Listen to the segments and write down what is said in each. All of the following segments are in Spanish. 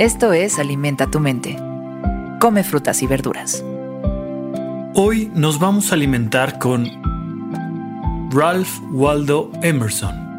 Esto es Alimenta tu mente. Come frutas y verduras. Hoy nos vamos a alimentar con Ralph Waldo Emerson.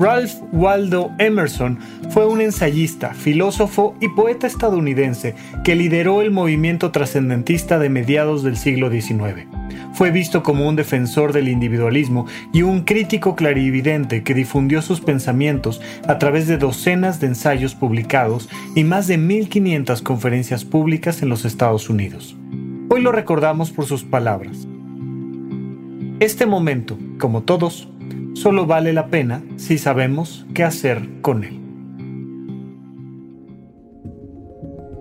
Ralph Waldo Emerson fue un ensayista, filósofo y poeta estadounidense que lideró el movimiento trascendentista de mediados del siglo XIX. Fue visto como un defensor del individualismo y un crítico clarividente que difundió sus pensamientos a través de docenas de ensayos publicados y más de 1500 conferencias públicas en los Estados Unidos. Hoy lo recordamos por sus palabras. Este momento, como todos, solo vale la pena si sabemos qué hacer con él.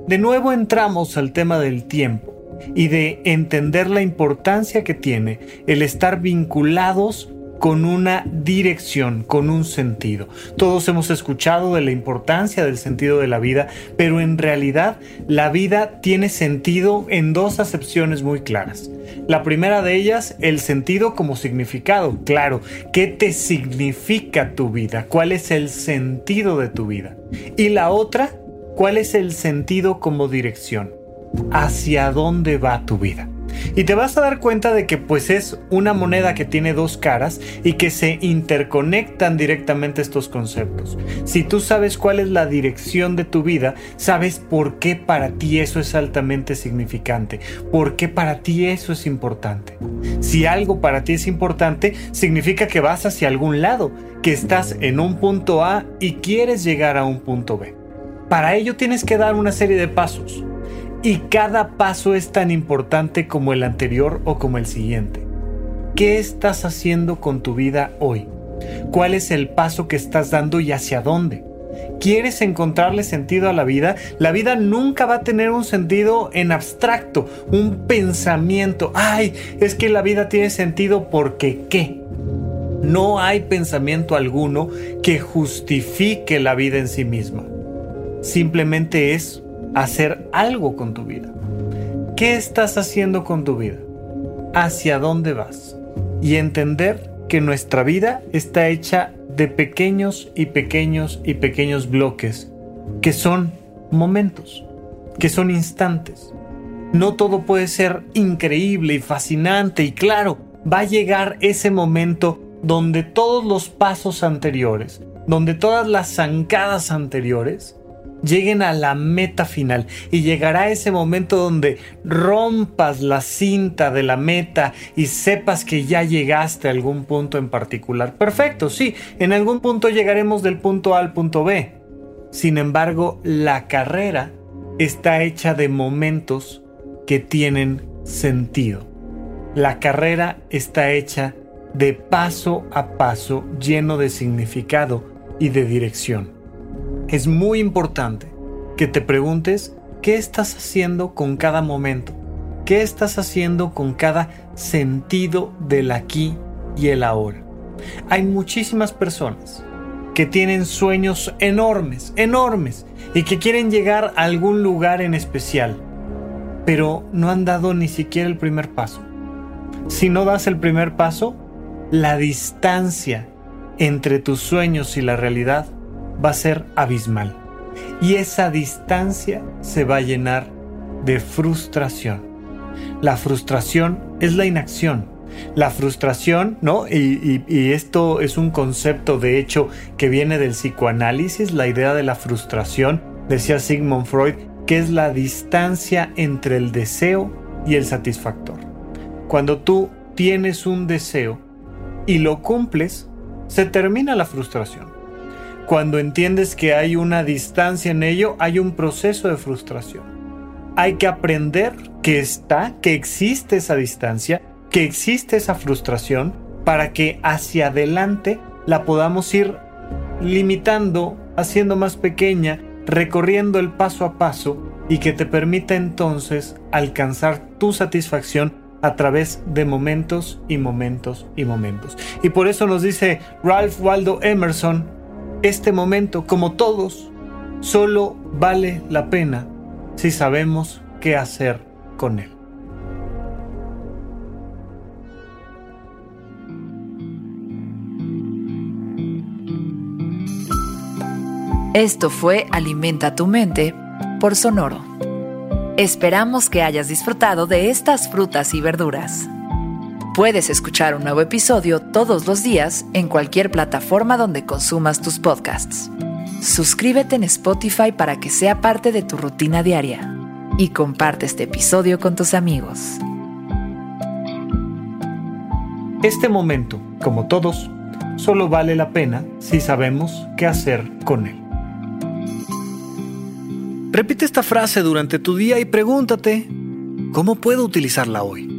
De nuevo entramos al tema del tiempo y de entender la importancia que tiene el estar vinculados con una dirección, con un sentido. Todos hemos escuchado de la importancia del sentido de la vida, pero en realidad la vida tiene sentido en dos acepciones muy claras. La primera de ellas, el sentido como significado. Claro, ¿qué te significa tu vida? ¿Cuál es el sentido de tu vida? Y la otra, ¿cuál es el sentido como dirección? ¿Hacia dónde va tu vida? Y te vas a dar cuenta de que pues es una moneda que tiene dos caras y que se interconectan directamente estos conceptos. Si tú sabes cuál es la dirección de tu vida, sabes por qué para ti eso es altamente significante, por qué para ti eso es importante. Si algo para ti es importante, significa que vas hacia algún lado, que estás en un punto A y quieres llegar a un punto B. Para ello tienes que dar una serie de pasos y cada paso es tan importante como el anterior o como el siguiente. ¿Qué estás haciendo con tu vida hoy? ¿Cuál es el paso que estás dando y hacia dónde? ¿Quieres encontrarle sentido a la vida? La vida nunca va a tener un sentido en abstracto, un pensamiento. Ay, es que la vida tiene sentido porque qué. No hay pensamiento alguno que justifique la vida en sí misma. Simplemente es hacer algo con tu vida. ¿Qué estás haciendo con tu vida? ¿Hacia dónde vas? Y entender que nuestra vida está hecha de pequeños y pequeños y pequeños bloques que son momentos, que son instantes. No todo puede ser increíble y fascinante y claro, va a llegar ese momento donde todos los pasos anteriores, donde todas las zancadas anteriores lleguen a la meta final y llegará ese momento donde rompas la cinta de la meta y sepas que ya llegaste a algún punto en particular. Perfecto, sí, en algún punto llegaremos del punto A al punto B. Sin embargo, la carrera está hecha de momentos que tienen sentido. La carrera está hecha de paso a paso lleno de significado y de dirección es muy importante que te preguntes qué estás haciendo con cada momento, qué estás haciendo con cada sentido del aquí y el ahora. Hay muchísimas personas que tienen sueños enormes, enormes, y que quieren llegar a algún lugar en especial, pero no han dado ni siquiera el primer paso. Si no das el primer paso, la distancia entre tus sueños y la realidad va a ser abismal. Y esa distancia se va a llenar de frustración. La frustración es la inacción. La frustración, ¿no? Y, esto es un concepto de hecho que viene del psicoanálisis, la idea de la frustración, decía Sigmund Freud, que es la distancia entre el deseo y el satisfactor. Cuando tú tienes un deseo y lo cumples, se termina la frustración cuando entiendes que hay una distancia en ello, hay un proceso de frustración. Hay que aprender que está, que existe esa distancia, que existe esa frustración, para que hacia adelante la podamos ir limitando haciendo más pequeña, recorriendo el paso a paso y que te permita entonces alcanzar tu satisfacción a través de momentos y momentos y momentos. Y por eso nos dice Ralph Waldo Emerson, este momento, como todos, solo vale la pena si sabemos qué hacer con él. Esto fue Alimenta tu mente por Sonoro. Esperamos que hayas disfrutado de estas frutas y verduras. Puedes escuchar un nuevo episodio todos los días en cualquier plataforma donde consumas tus podcasts. Suscríbete en Spotify para que sea parte de tu rutina diaria y comparte este episodio con tus amigos. Este momento, como todos, solo vale la pena si sabemos qué hacer con él. Repite esta frase durante tu día y pregúntate, ¿cómo puedo utilizarla hoy?